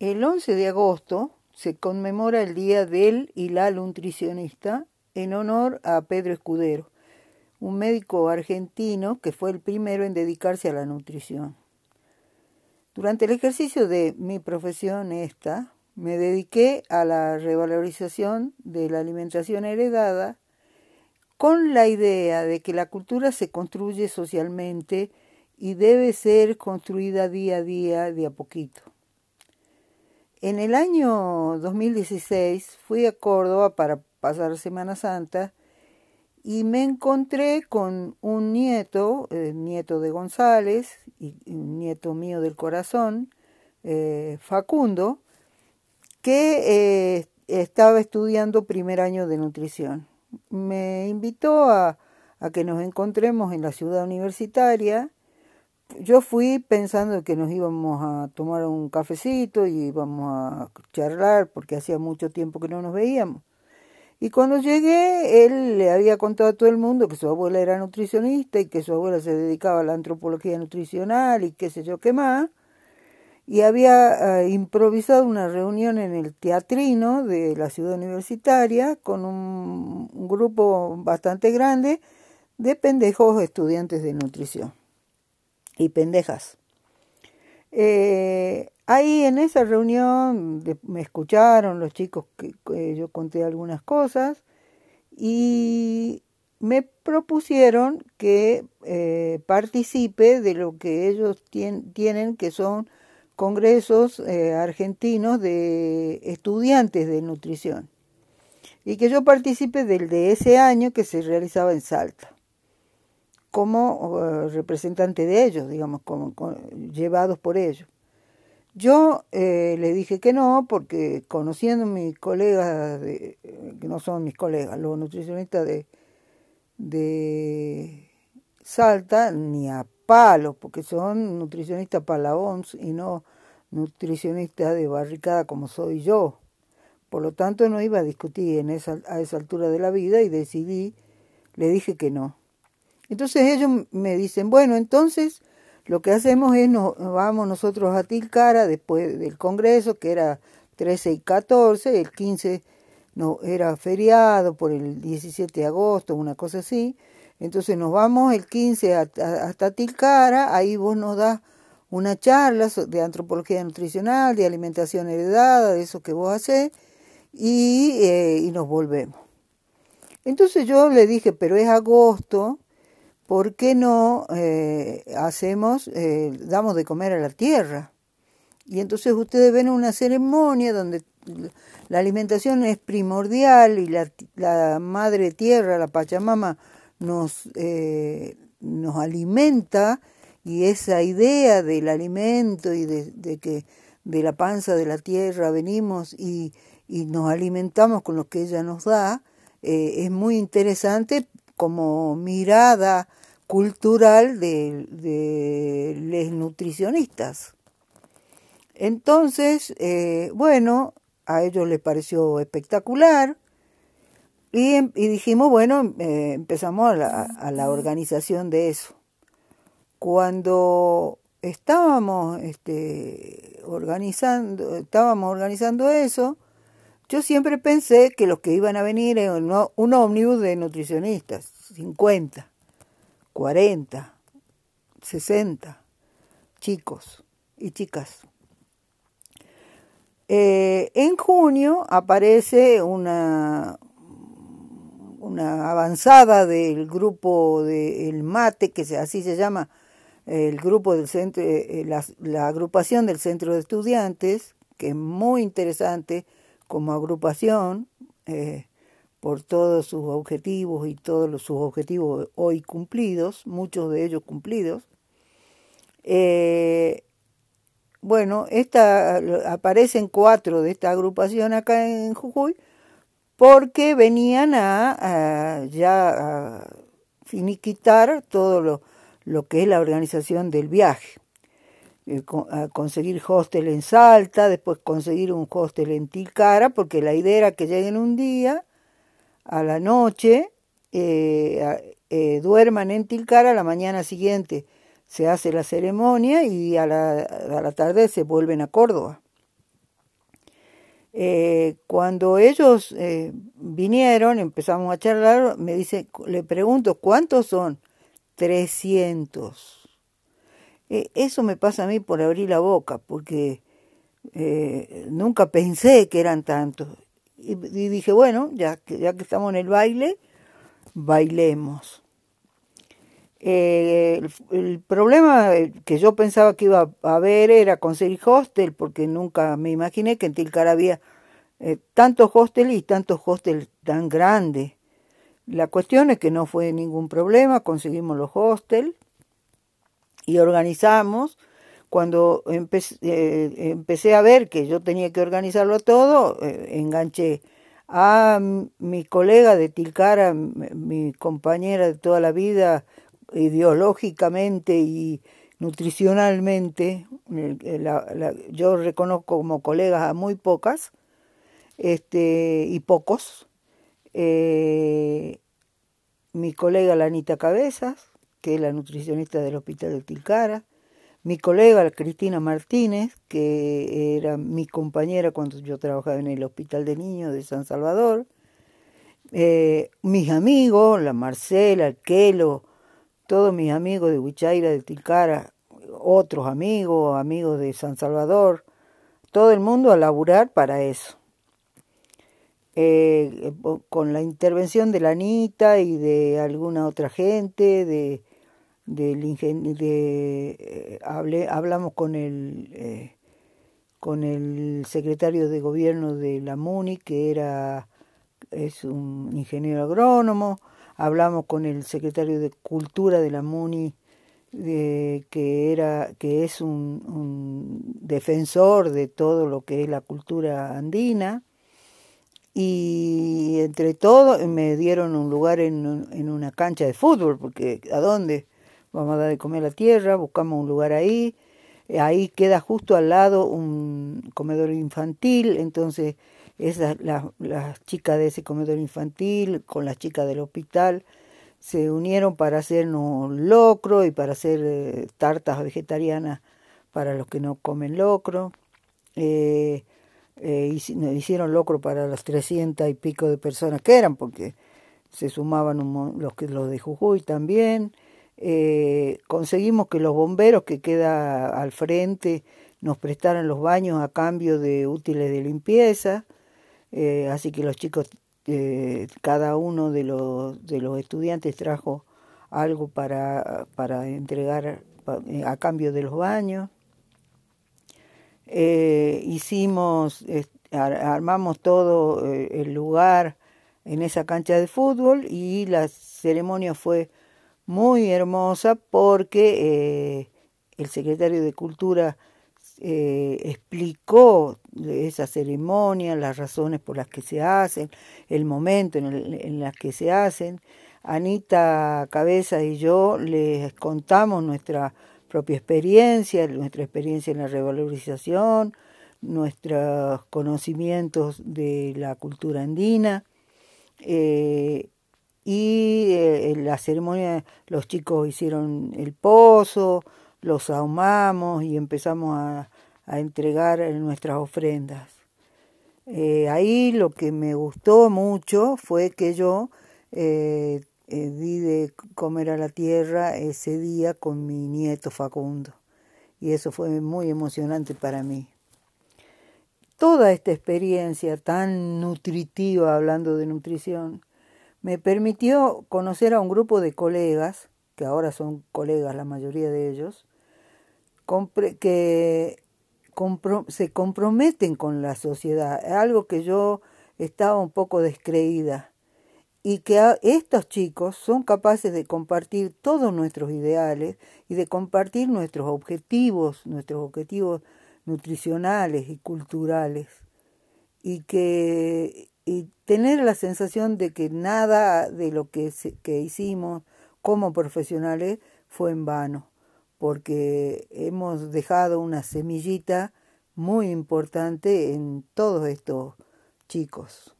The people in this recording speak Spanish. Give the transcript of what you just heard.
El 11 de agosto se conmemora el Día del y la Nutricionista en honor a Pedro Escudero, un médico argentino que fue el primero en dedicarse a la nutrición. Durante el ejercicio de mi profesión esta, me dediqué a la revalorización de la alimentación heredada con la idea de que la cultura se construye socialmente y debe ser construida día a día, de a poquito. En el año 2016 fui a Córdoba para pasar Semana Santa y me encontré con un nieto, eh, nieto de González y nieto mío del corazón, eh, Facundo, que eh, estaba estudiando primer año de nutrición. Me invitó a que nos encontremos en la ciudad universitaria. Yo fui pensando que nos íbamos a tomar un cafecito y íbamos a charlar porque hacía mucho tiempo que no nos veíamos. Y cuando llegué, él le había contado a todo el mundo que su abuela era nutricionista y que su abuela se dedicaba a la antropología nutricional y qué sé yo qué más y había eh, improvisado una reunión en el teatrino de la ciudad universitaria con un, grupo bastante grande de pendejos estudiantes de nutrición y pendejas. Eh, ahí en esa reunión me escucharon los chicos que, yo conté algunas cosas y me propusieron que eh, participe de lo que ellos tienen que son congresos eh, argentinos de estudiantes de nutrición y que yo participe del de ese año que se realizaba en Salta como eh, representante de ellos, digamos, como, llevados por ellos. Yo eh, le dije que no, porque conociendo mis colegas, de, que no son mis colegas, los nutricionistas de, de Salta, ni a palos, porque son nutricionistas para la OMS y no nutricionistas de barricada como soy yo. Por lo tanto, no iba a discutir en esa, a esa altura de la vida y decidí, le dije que no. Entonces ellos me dicen, bueno, entonces lo que hacemos es, nos vamos nosotros a Tilcara después del Congreso, que era 13 y 14, el 15 no, era feriado por el 17 de agosto, una cosa así, entonces nos vamos el 15 hasta Tilcara, ahí vos nos das una charla de antropología nutricional, de alimentación heredada, de eso que vos hacés, y, eh, y nos volvemos. Entonces yo le dije, pero es agosto, ¿por qué no eh, hacemos, eh, damos de comer a la tierra? Y entonces ustedes ven una ceremonia donde la alimentación es primordial y la, la madre tierra, la Pachamama, nos, eh, nos alimenta y esa idea del alimento y de, que de la panza de la tierra venimos y, y nos alimentamos con lo que ella nos da, eh, es muy interesante como mirada cultural de, de los nutricionistas. Entonces, eh, bueno, a ellos les pareció espectacular y, dijimos, bueno, eh, empezamos a la, a la, organización de eso. Cuando estábamos este, organizando, estábamos organizando eso, yo siempre pensé que los que iban a venir eran un, ómnibus de nutricionistas, 50, 40, 60 chicos y chicas. Eh, en junio aparece una, una avanzada del grupo del MATE, que así se llama el grupo del centro, eh, la, agrupación del centro de estudiantes, que es muy interesante como agrupación eh, por todos sus objetivos y todos sus objetivos hoy cumplidos, muchos de ellos cumplidos. Eh, bueno, esta, aparecen cuatro de esta agrupación acá en Jujuy, porque venían a, ya finiquitar todo lo, lo, que es la organización del viaje. Eh, conseguir hostel en Salta, después conseguir un hostel en Tilcara, porque la idea era que lleguen un día a la noche, eh, eh, duerman en Tilcara, a la mañana siguiente se hace la ceremonia y a la, a la tarde se vuelven a Córdoba. Cuando ellos vinieron, empezamos a charlar, me dice, le pregunto, ¿cuántos son? 300. Eh, eso me pasa a mí por abrir la boca, porque nunca pensé que eran tantos. Y, dije, bueno, ya que, ya que estamos en el baile, bailemos. Eh, el, problema que yo pensaba que iba a haber era conseguir hostel, porque nunca me imaginé que en Tilcara había eh, tantos hostels y tantos hostels tan grandes. La cuestión es que no fue ningún problema, conseguimos los hostels y organizamos. Cuando empecé, eh, empecé a ver que yo tenía que organizarlo todo, enganché a mi colega de Tilcara, mi compañera de toda la vida, ideológicamente y nutricionalmente, yo reconozco como colegas a muy pocas este, y pocos. Eh, mi colega Lanita Cabezas, que es la nutricionista del Hospital de Tilcara, mi colega Cristina Martínez, que era mi compañera cuando yo trabajaba en el Hospital de Niños de San Salvador, eh, mis amigos, la Marcela, el Kelo, todos mis amigos de Huichaira, de Tilcara, otros amigos, amigos de San Salvador, todo el mundo a laburar para eso. Eh, con la intervención de la Anita y de alguna otra gente, de, del de, eh, hablé, hablamos con el, eh, con el secretario de gobierno de la MUNI, que era, es un ingeniero agrónomo, hablamos con el secretario de Cultura de la MUNI, que, era, que es un, defensor de todo lo que es la cultura andina, y entre todo me dieron un lugar en, en una cancha de fútbol, porque ¿a dónde? Vamos a dar de comer a la tierra, buscamos un lugar ahí, ahí queda justo al lado un comedor infantil, entonces esas, las, chicas de ese comedor infantil con las chicas del hospital se unieron para hacernos locro y para hacer eh, tartas vegetarianas para los que no comen locro. Eh, eh, hicieron locro para las trescientas y pico de personas que eran, porque se sumaban los, que, los de Jujuy también. Eh, conseguimos que los bomberos que queda al frente nos prestaran los baños a cambio de útiles de limpieza. Eh, así que los chicos, eh, cada uno de los, de los estudiantes trajo algo para, para entregar a cambio de los baños. hicimos, armamos todo el lugar en esa cancha de fútbol y la ceremonia fue muy hermosa porque el secretario de Cultura eh, explicó esa ceremonia, las razones por las que se hacen, el momento en, el, en las que se hacen. Anita Cabeza y yo les contamos nuestra propia experiencia, nuestra experiencia en la revalorización, nuestros conocimientos de la cultura andina. Eh, y eh, en la ceremonia los chicos hicieron el pozo, los ahumamos y empezamos a, entregar nuestras ofrendas. Eh, ahí lo que me gustó mucho fue que yo eh, di de comer a la tierra ese día con mi nieto Facundo. Y eso fue muy emocionante para mí. Toda esta experiencia tan nutritiva, hablando de nutrición, me permitió conocer a un grupo de colegas, que ahora son colegas la mayoría de ellos, que se comprometen con la sociedad, algo que yo estaba un poco descreída, y que estos chicos son capaces de compartir todos nuestros ideales y de compartir nuestros objetivos, nuestros objetivos nutricionales y culturales, y que tener la sensación de que nada de lo que, que hicimos como profesionales fue en vano porque hemos dejado una semillita muy importante en todos estos chicos.